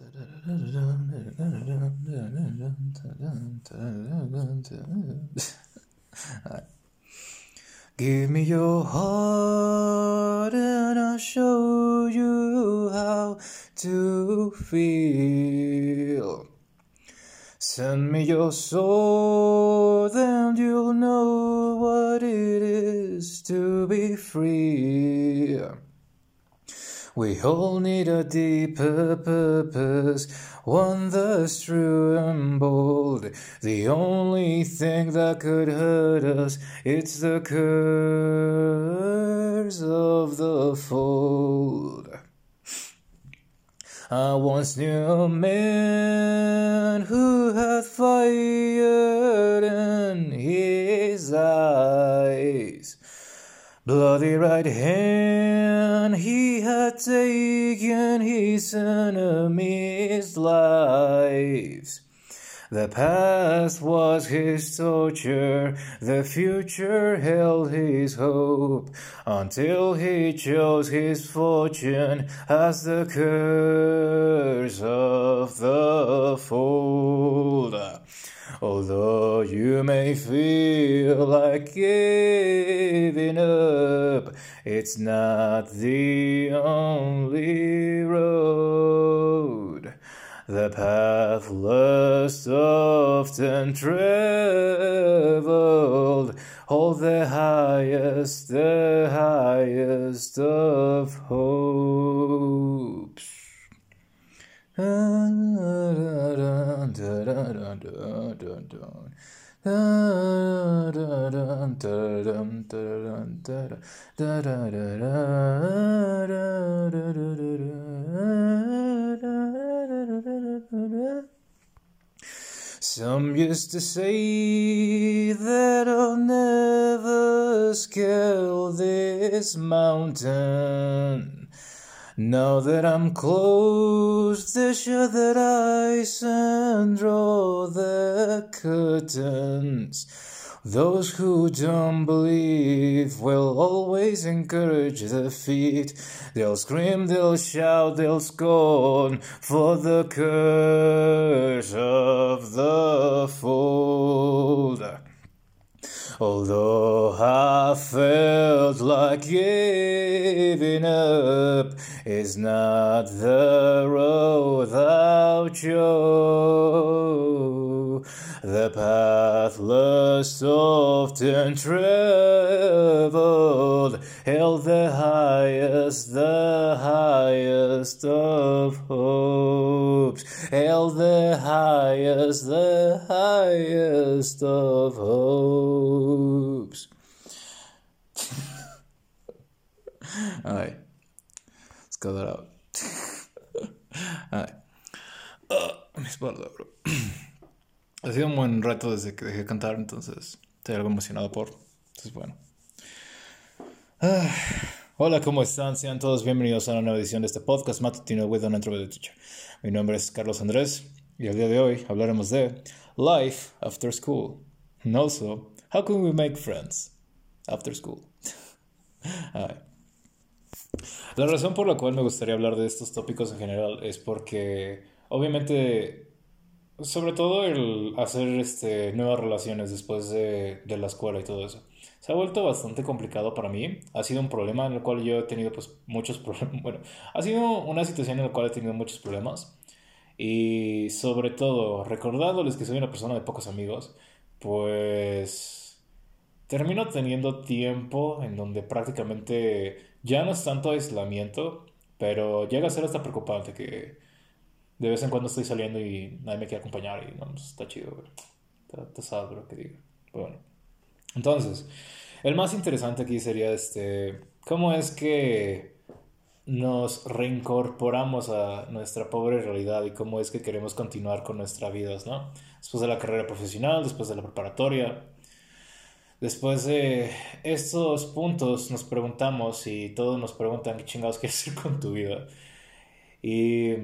Give me your heart and I'll show you how to feel. Send me your soul, then you'll know what it is to be free. We all need a deeper purpose, one that's true and bold. The only thing that could hurt us, it's the curse of the fold. I once knew a man who had fire in his eyes. Bloody right hand, he had taken his enemies' lives. The past was his torture, the future held his hope, until he chose his fortune as the curse of the fold. Although you may feel like giving up, it's not the only road. The path less often traveled, hold the highest, the highest of hopes. Some used to say that I'll never scale this mountain. Now that I'm close, they show that eyes and draw the curtains. Those who don't believe will always encourage the feet. They'll scream, they'll shout, they'll scorn for the curse of the fold. Although I felt like giving up is not the road I'll chose. The path less often traveled held the highest, the highest of hopes, held the highest, the highest of hopes. Alright, let's cut that out. Alright. Uh, mi espalda, bro. Ha sido un buen reto desde que dejé de cantar, entonces estoy algo emocionado por. Entonces, bueno. Ah, hola, ¿cómo están? Sean todos bienvenidos a una nueva edición de este podcast matutino with an introvert teacher. Mi nombre es Carlos Andrés y el día de hoy hablaremos de Life After School. And also, how can we make friends after school? Ay. La razón por la cual me gustaría hablar de estos tópicos en general es porque, obviamente, sobre todo el hacer este, nuevas relaciones después de, de, la escuela y todo eso. Se ha vuelto bastante complicado para mí. Ha sido un problema en el cual yo he tenido pues muchos problemas. Bueno, ha sido una situación en la cual he tenido muchos problemas. Y sobre todo, recordándoles que soy una persona de pocos amigos, pues termino teniendo tiempo en donde prácticamente ya no es tanto aislamiento, pero llega a ser hasta preocupante que de vez en cuando estoy saliendo y nadie me quiere acompañar y no, pues, está chido, bro. Está, está sad, que diga. Bueno, entonces, el más interesante aquí sería este, ¿cómo es que nos reincorporamos a nuestra pobre realidad y cómo es que queremos continuar con nuestras vidas, ¿no? Después de la carrera profesional, después de la preparatoria, después de estos puntos nos preguntamos y todos nos preguntan qué chingados quieres hacer con tu vida. Y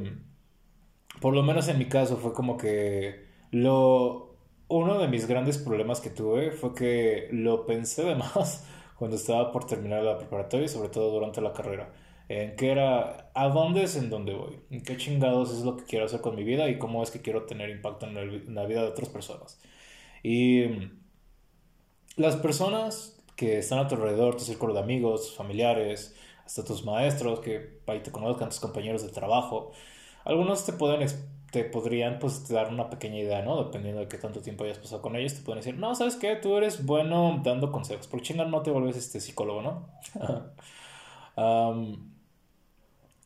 por lo menos en mi caso fue como que lo uno de mis grandes problemas que tuve fue que lo pensé de más cuando estaba por terminar la preparatoria y sobre todo durante la carrera. en qué era, a dónde es en dónde voy, en qué chingados es lo que quiero hacer con mi vida y cómo es que quiero tener impacto en, la vida de otras personas. Y las personas que están a tu alrededor, tu círculo de amigos, familiares, hasta tus maestros, que ahí te conozcan, tus compañeros de trabajo, algunos te pueden te podrían pues dar una pequeña idea, ¿no? Dependiendo de qué tanto tiempo hayas pasado con ellos, te pueden decir, no, ¿sabes qué? Tú eres bueno dando consejos, por chingar no te vuelves este psicólogo, ¿no?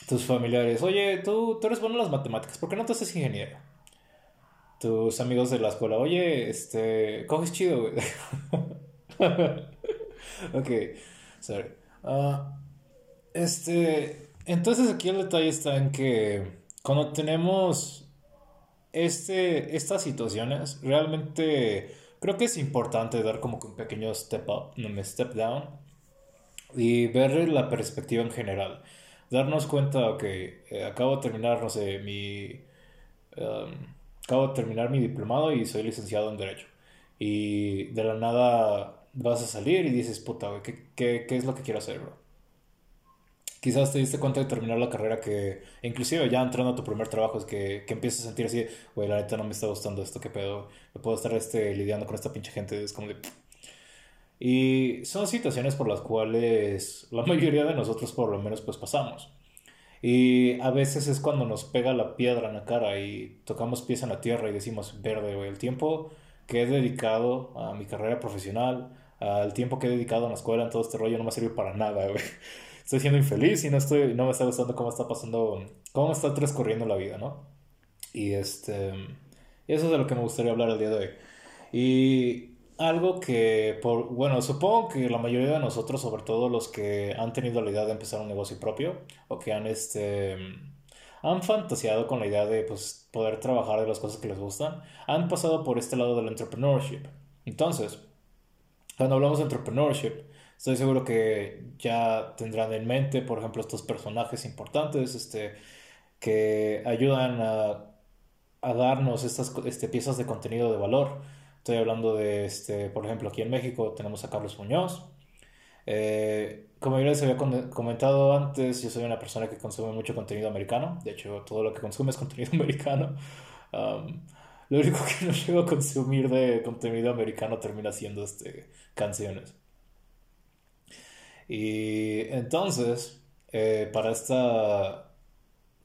tus familiares, oye, tú, tú eres bueno en las matemáticas, ¿por qué no te haces ingeniero? Tus amigos de la escuela, oye, este, coges chido, güey. ok, sorry. Ah, este, entonces aquí el detalle está en que cuando tenemos este, estas situaciones, realmente creo que es importante dar como que un pequeño step up, un step down, y ver la perspectiva en general darnos cuenta, ok, eh, acabo de terminar, no sé, mi... Um, acabo de terminar mi diplomado y soy licenciado en Derecho. Y de la nada vas a salir y dices, puta, güey, ¿qué, qué, qué es lo que quiero hacer, bro? Quizás te diste cuenta de terminar la carrera que, inclusive ya entrando a tu primer trabajo, es que, que empiezas a sentir así, güey, la neta no me está gustando esto, qué pedo, me puedo estar este, lidiando con esta pinche gente, es como de... Y son situaciones por las cuales la mayoría de nosotros por lo menos pues pasamos. Y a veces es cuando nos pega la piedra en la cara y tocamos pies en la tierra y decimos, verde, güey, el tiempo que he dedicado a mi carrera profesional, al tiempo que he dedicado en la escuela, en todo este rollo, no me ha servido para nada, güey. Estoy siendo infeliz y no, estoy, no me está gustando cómo está pasando, cómo está transcurriendo la vida, ¿no? Y este, eso es de lo que me gustaría hablar el día de hoy. Y algo que, por, bueno, supongo que la mayoría de nosotros, sobre todo los que han tenido la idea de empezar un negocio propio o que han, este, han fantaseado con la idea de pues, poder trabajar de las cosas que les gustan, han pasado por este lado del entrepreneurship. Entonces, cuando hablamos de entrepreneurship, estoy seguro que ya tendrán en mente, por ejemplo, estos personajes importantes este, que ayudan a, darnos estas este, piezas de contenido de valor Estoy hablando de, este, por ejemplo, aquí en México tenemos a Carlos Muñoz. Eh, como yo les había comentado antes, yo soy una persona que consume mucho contenido americano. De hecho, todo lo que consume es contenido americano. lo único que no llego a consumir de contenido americano termina siendo este, canciones. Y entonces, eh, para esta,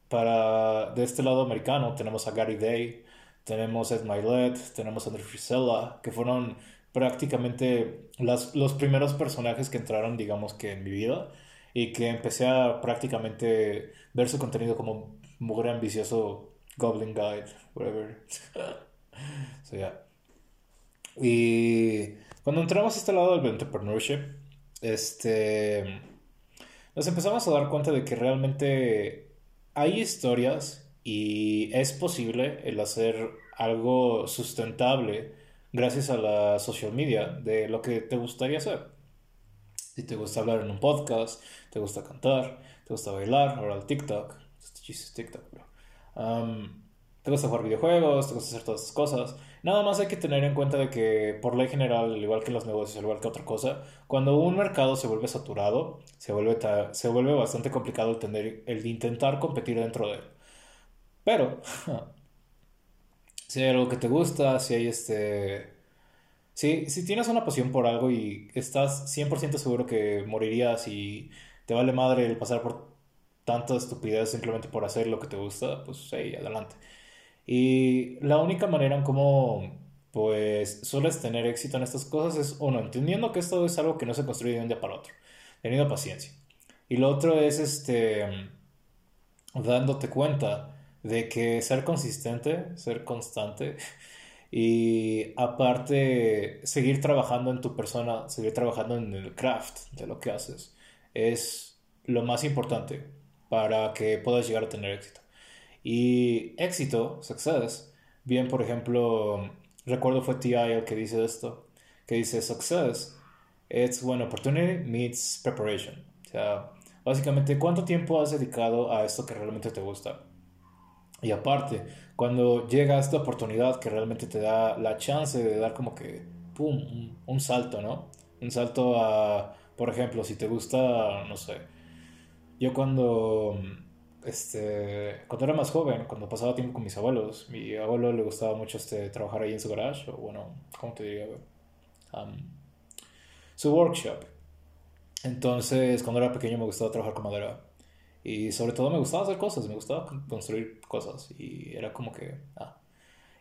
para de este lado americano tenemos a Gary Day, tenemos Ed Milet, tenemos a Andrew Frisella, que fueron prácticamente las, los primeros personajes que entraron, digamos que en mi vida, y que empecé a prácticamente ver su contenido como mugre ambicioso Goblin Guide, whatever. so, yeah. Y cuando entramos a este lado del entrepreneurship, este, nos empezamos a dar cuenta de que realmente hay historias y es posible el hacer algo sustentable gracias a la social media de lo que te gustaría hacer. Si te gusta hablar en un podcast, te gusta cantar, te gusta bailar, ahora el TikTok, TikTok, te gusta jugar videojuegos, te gusta hacer todas esas cosas. Nada más hay que tener en cuenta de que por ley general, al igual que los negocios, al igual que otra cosa, cuando un mercado se vuelve saturado, se vuelve, se vuelve bastante complicado el, tener, el intentar competir dentro de él. Pero, si hay algo que te gusta, si hay este... Si, si tienes una pasión por algo y estás 100% seguro que morirías y te vale madre el pasar por tanta estupidez simplemente por hacer lo que te gusta, pues sí, adelante. Y la única manera en cómo pues sueles tener éxito en estas cosas es uno, entendiendo que esto es algo que no se construye de un día para otro, teniendo paciencia. Y lo otro es este dándote cuenta de que ser consistente, ser constante y aparte seguir trabajando en tu persona, seguir trabajando en el craft de lo que haces es lo más importante para que puedas llegar a tener éxito. Y éxito, success, bien por ejemplo, recuerdo fue TI el que dice esto, que dice success, it's when opportunity meets preparation. O sea, básicamente, ¿cuánto tiempo has dedicado a esto que realmente te gusta? Y aparte, cuando llega esta oportunidad que realmente te da la chance de dar como que, ¡pum!, un, salto, ¿no? Un salto a, por ejemplo, si te gusta, no sé, yo cuando, este, cuando era más joven, cuando pasaba tiempo con mis abuelos, mi abuelo le gustaba mucho este, trabajar ahí en su garage, o bueno, ¿cómo te diría? Um, su workshop. Entonces, cuando era pequeño me gustaba trabajar con madera. Y sobre todo me gustaba hacer cosas, me gustaba construir cosas. Y era como que... Ah.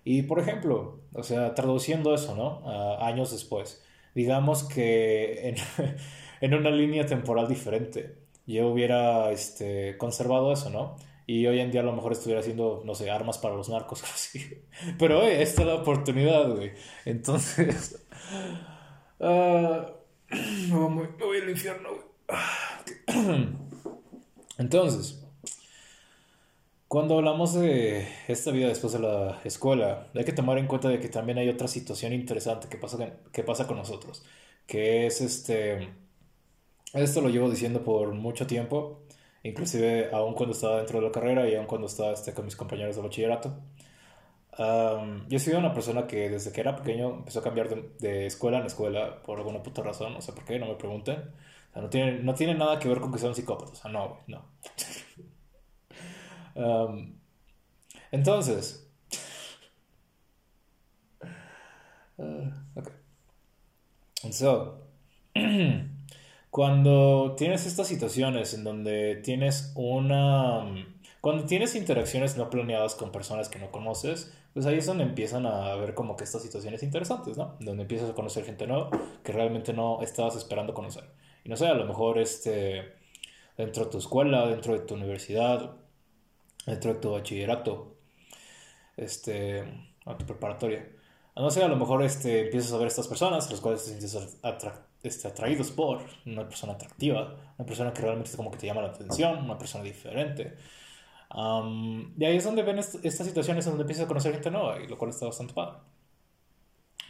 Y por ejemplo, o sea, traduciendo eso, ¿no? años después. Digamos que en, en, una línea temporal diferente, yo hubiera este, conservado eso, ¿no? Y hoy en día a lo mejor estuviera haciendo, no sé, armas para los narcos o así. Pero, esta es la oportunidad, güey. Entonces... Uh, me voy al infierno, güey. Entonces, cuando hablamos de esta vida después de la escuela, hay que tomar en cuenta de que también hay otra situación interesante que pasa, que pasa con nosotros, que es este, esto lo llevo diciendo por mucho tiempo, inclusive aún cuando estaba dentro de la carrera y aún cuando estaba este, con mis compañeros de bachillerato. yo soy una persona que desde que era pequeño empezó a cambiar de, de, escuela en escuela por alguna puta razón, no sé por qué, no me pregunten. no tiene, no tiene nada que ver con que sea un psicópata, o sea, no, no. entonces, uh, okay. So, cuando tienes estas situaciones en donde tienes una... Cuando tienes interacciones no planeadas con personas que no conoces, pues ahí es donde empiezan a ver como que estas situaciones interesantes, ¿no? Donde empiezas a conocer gente nueva que realmente no estabas esperando conocer. Y no sé, a lo mejor este, dentro de tu escuela, dentro de tu universidad, dentro de tu bachillerato, este, a tu preparatoria. No sé, a lo mejor este, empiezas a ver estas personas, los cuales te sientes este, atraídos por una persona atractiva, una persona que realmente como que te llama la atención, una persona diferente. y ahí es donde ven estas situaciones donde empiezas a conocer gente nueva, y lo cual está bastante padre.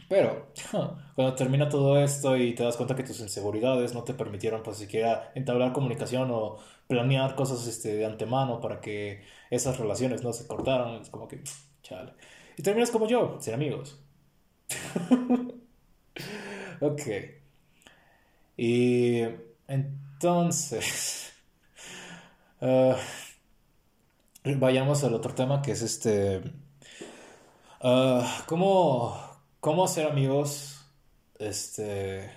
Pero cuando termina todo esto y te das cuenta que tus inseguridades no te permitieron pues siquiera entablar comunicación o planear cosas este, de antemano para que esas relaciones no se cortaran, es como que, chale. Y terminas como yo, sin amigos. ok. Y entonces, uh, vayamos al otro tema que es este, uh, ¿cómo cómo hacer amigos este,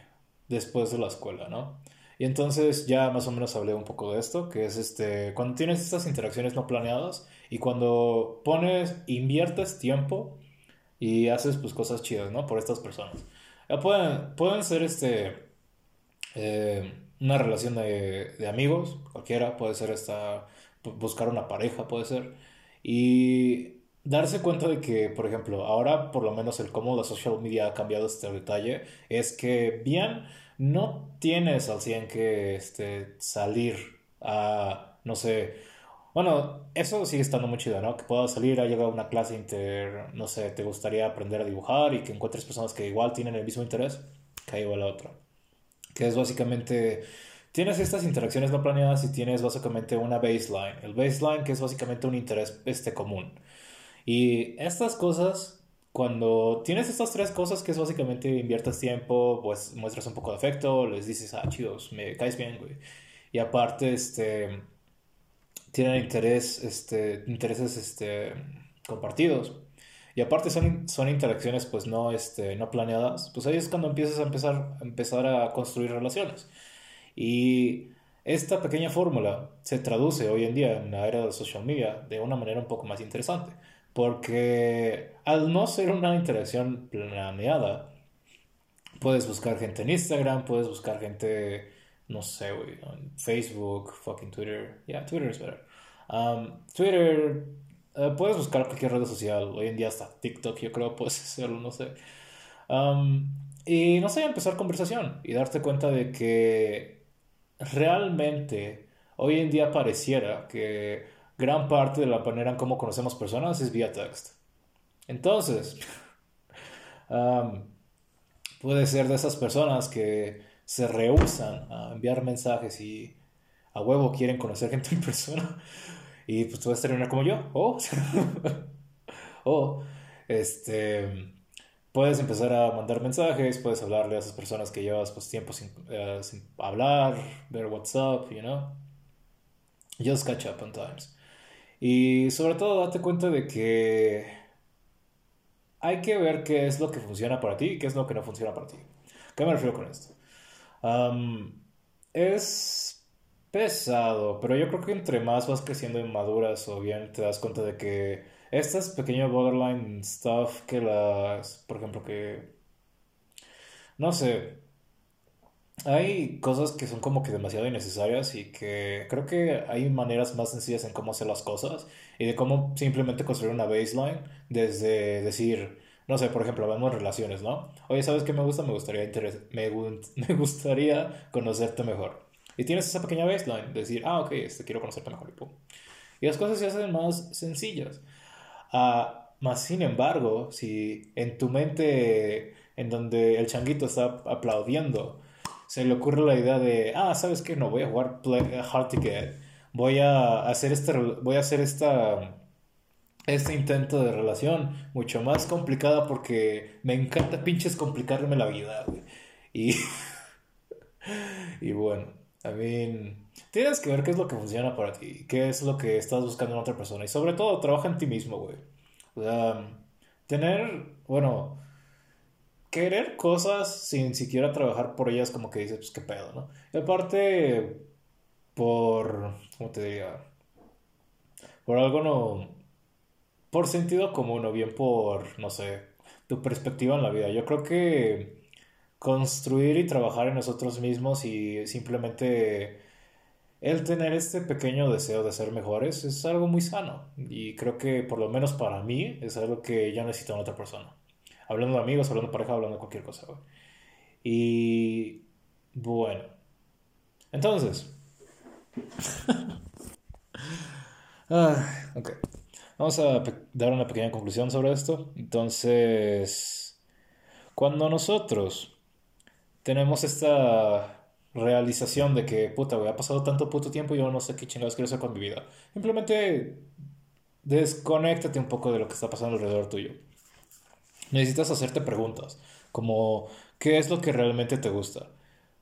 después de la escuela, ¿no? Y entonces ya más o menos hablé un poco de esto, que es este, cuando tienes estas interacciones no planeadas y cuando pones, inviertes tiempo y haces pues cosas chidas, ¿no? Por estas personas. pueden, pueden ser este, eh, una relación de, de, amigos, cualquiera, puede ser esta, buscar una pareja, puede ser. Y darse cuenta de que, por ejemplo, ahora por lo menos el cómo la social media ha cambiado este detalle es que bien no tienes al 100 que este, salir a, no sé, bueno, eso sigue estando muy chido, ¿no? Que puedas salir a llegar a una clase inter, no sé, te gustaría aprender a dibujar y que encuentres personas que igual tienen el mismo interés, que ahí va la otra. Que es básicamente, tienes estas interacciones no planeadas y tienes básicamente una baseline. El baseline que es básicamente un interés este, común. Y estas cosas, cuando tienes estas tres cosas, que es básicamente inviertes tiempo, pues muestras un poco de afecto, les dices, ah, chidos, me caes bien, güey. Y aparte, este, tienen interés, este, intereses, este, compartidos. Y aparte son, son interacciones, pues, no, este, no planeadas. Pues ahí es cuando empiezas a empezar, empezar a construir relaciones. Y esta pequeña fórmula se traduce hoy en día en la era de social media de una manera un poco más interesante. Porque al no ser una interacción planeada, puedes buscar gente en Instagram, puedes buscar gente, no sé, en Facebook, fucking Twitter. Yeah, Twitter es better. Um, Twitter, eh, puedes buscar cualquier red social. Hoy en día hasta TikTok, yo creo, puedes hacerlo, no sé. Um, y no sé, empezar conversación y darte cuenta de que realmente hoy en día pareciera que gran parte de la manera en cómo conocemos personas es vía text. Entonces, puede ser de esas personas que se rehusan a enviar mensajes y a huevo quieren conocer gente en persona. Y pues tú puedes terminar como yo. O, o este, puedes empezar a mandar mensajes, puedes hablarle a esas personas que llevas pues tiempo sin, eh, sin hablar, ver WhatsApp, you know. just catch up on times. Y sobre todo date cuenta de que hay que ver qué es lo que funciona para ti y qué es lo que no funciona para ti. ¿Qué me refiero con esto? es pesado, pero yo creo que entre más vas creciendo en maduras o bien te das cuenta de que estas pequeñas borderline stuff que las, por ejemplo, que, no sé, hay cosas que son como que demasiado innecesarias y que creo que hay maneras más sencillas en cómo hacer las cosas y de cómo simplemente construir una baseline desde decir, no sé, por ejemplo, hablamos relaciones, ¿no? Oye, ¿sabes qué me gusta? Me gustaría, me, me gustaría conocerte mejor. Y tienes esa pequeña baseline, decir, ah, ok, este, quiero conocerte mejor y pum. Y las cosas se hacen más sencillas. Ah, más sin embargo, si en tu mente, en donde el changuito está aplaudiendo, se le ocurre la idea de, ah, ¿sabes qué? No voy a jugar Hard Ticket. Voy a hacer este, voy a hacer esta, este intento de relación mucho más complicada porque me encanta pinches complicarme la vida, Y, y bueno, Mean, tienes que ver qué es lo que funciona para ti, qué es lo que estás buscando en otra persona y sobre todo trabaja en ti mismo, güey. O sea, tener, bueno, querer cosas sin siquiera trabajar por ellas, como que dices, pues qué pedo, ¿no? Y aparte, por, ¿cómo te diría? Por algo no, por sentido común o bien por, no sé, tu perspectiva en la vida. Yo creo que construir y trabajar en nosotros mismos y simplemente el tener este pequeño deseo de ser mejores es algo muy sano. Y creo que por lo menos para mí es algo que ya necesito en otra persona. Hablando de amigos, hablando de pareja, hablando de cualquier cosa, Y bueno, entonces, ah, ok, vamos a dar una pequeña conclusión sobre esto. Entonces, cuando nosotros tenemos esta realización de que, puta, güey, ha pasado tanto puto tiempo y yo no sé qué chingados quiero hacer con mi vida. Simplemente desconéctate un poco de lo que está pasando alrededor tuyo necesitas hacerte preguntas, como ¿qué es lo que realmente te gusta?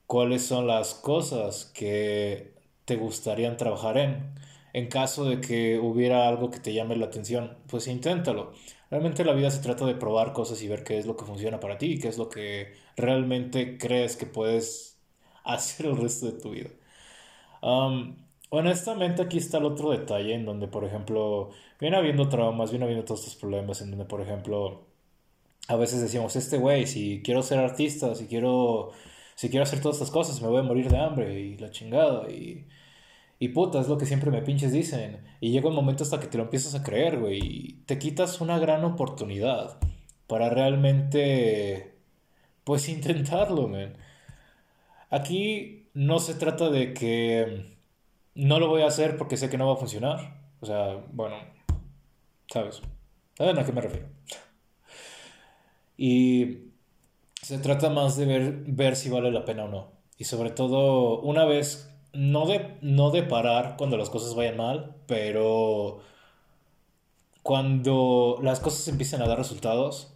¿Cuáles son las cosas que te gustarían trabajar en? En caso de que hubiera algo que te llame la atención, pues inténtalo. Realmente la vida se trata de probar cosas y ver qué es lo que funciona para ti y qué es lo que realmente crees que puedes hacer el resto de tu vida. honestamente aquí está el otro detalle en donde, por ejemplo, viene habiendo traumas, viene habiendo todos estos problemas en donde, por ejemplo, a veces decíamos, este güey, si quiero ser artista, si quiero, si quiero hacer todas estas cosas, me voy a morir de hambre y la chingada. Y, y puta, es lo que siempre me pinches dicen. Y llega un momento hasta que te lo empiezas a creer, güey. Y te quitas una gran oportunidad para realmente, pues, intentarlo, man. Aquí no se trata de que no lo voy a hacer porque sé que no va a funcionar. O sea, bueno, ¿sabes? ¿Saben a qué me refiero? Y se trata más de ver, ver si vale la pena o no. Y sobre todo, una vez, no de, no de parar cuando las cosas vayan mal, pero cuando las cosas empiecen a dar resultados,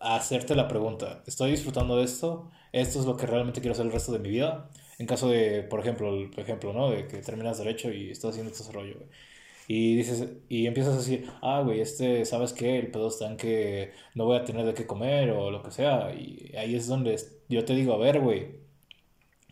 hacerte la pregunta, ¿estoy disfrutando de esto? ¿Esto es lo que realmente quiero hacer el resto de mi vida? En caso de, por ejemplo, el ejemplo, ¿no? De que terminas derecho y estás haciendo este rollo, y dices, y empiezas a decir, ah, güey, este, ¿sabes qué? El pedo está en que no voy a tener de qué comer o lo que sea. Y ahí es donde yo te digo, a ver, güey,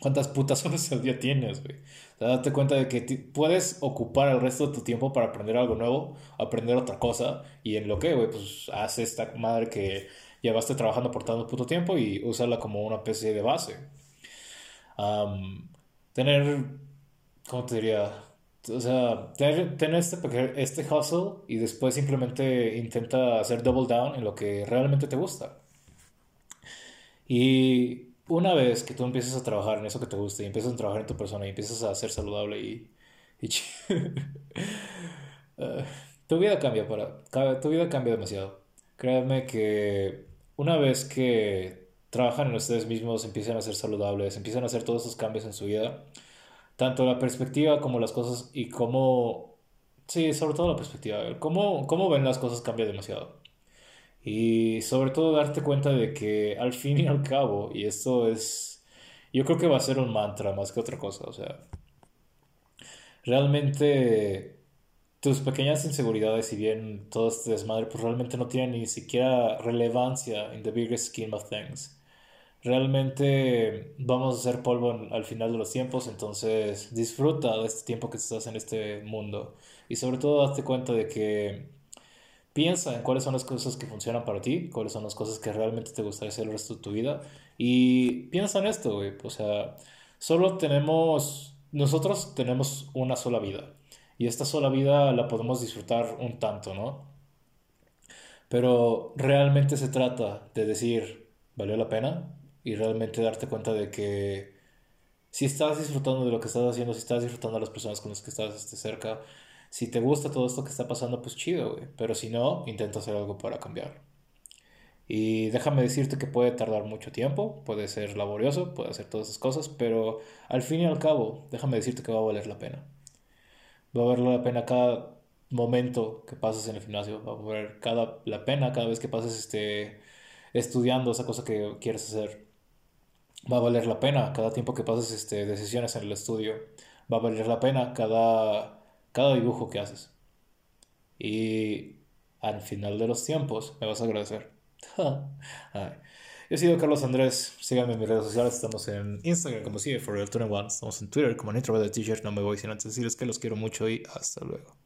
¿cuántas putas horas al día tienes, güey? Date cuenta de que puedes ocupar el resto de tu tiempo para aprender algo nuevo, aprender otra cosa. Y en lo que, güey, pues haz esta madre que llevaste trabajando por tanto puto tiempo y usarla como una especie de base. tener, ¿cómo te diría? o sea, tener, este, este hustle y después simplemente intenta hacer double down en lo que realmente te gusta. Y una vez que tú empiezas a trabajar en eso que te gusta y empiezas a trabajar en tu persona y empiezas a ser saludable y... Eh, tu vida cambia para... Tu vida cambia demasiado. Créanme que una vez que trabajan en ustedes mismos, empiezan a ser saludables, empiezan a hacer todos esos cambios en su vida, tanto la perspectiva como las cosas y cómo, sí, sobre todo la perspectiva, cómo, cómo ven las cosas cambia demasiado. Y sobre todo darte cuenta de que al fin y al cabo, y esto es, yo creo que va a ser un mantra más que otra cosa, o sea, realmente tus pequeñas inseguridades, si bien todo este desmadre, pues realmente no tienen ni siquiera relevancia en the biggest scheme of things. Realmente vamos a ser polvo al final de los tiempos, entonces disfruta de este tiempo que estás en este mundo y sobre todo date cuenta de que piensa en cuáles son las cosas que funcionan para ti, cuáles son las cosas que realmente te gustaría hacer el resto de tu vida y piensa en esto, güey, o sea, solo tenemos, nosotros tenemos una sola vida y esta sola vida la podemos disfrutar un tanto, ¿no? Pero realmente se trata de decir, ¿valió la pena? Y realmente darte cuenta de que si estás disfrutando de lo que estás haciendo, si estás disfrutando de las personas con las que estás este, cerca, si te gusta todo esto que está pasando, pues chido, güey. Pero si no, intenta hacer algo para cambiar. Y déjame decirte que puede tardar mucho tiempo, puede ser laborioso, puede hacer todas esas cosas, pero al fin y al cabo, déjame decirte que va a valer la pena va a valer la pena cada momento que pases en el gimnasio, va a valer cada, la pena cada vez que pases este, estudiando esa cosa que quieres hacer. Va a valer la pena cada tiempo que pases este, de sesiones en el estudio. Va a valer la pena cada, cada dibujo que haces. Y al final de los tiempos me vas a agradecer. Yo he sido Carlos Andrés. Síganme en mis redes sociales. Estamos en Instagram como sigue, for real Estamos en Twitter como Nitro de T-shirt. No me voy sin antes decirles que los quiero mucho y hasta luego.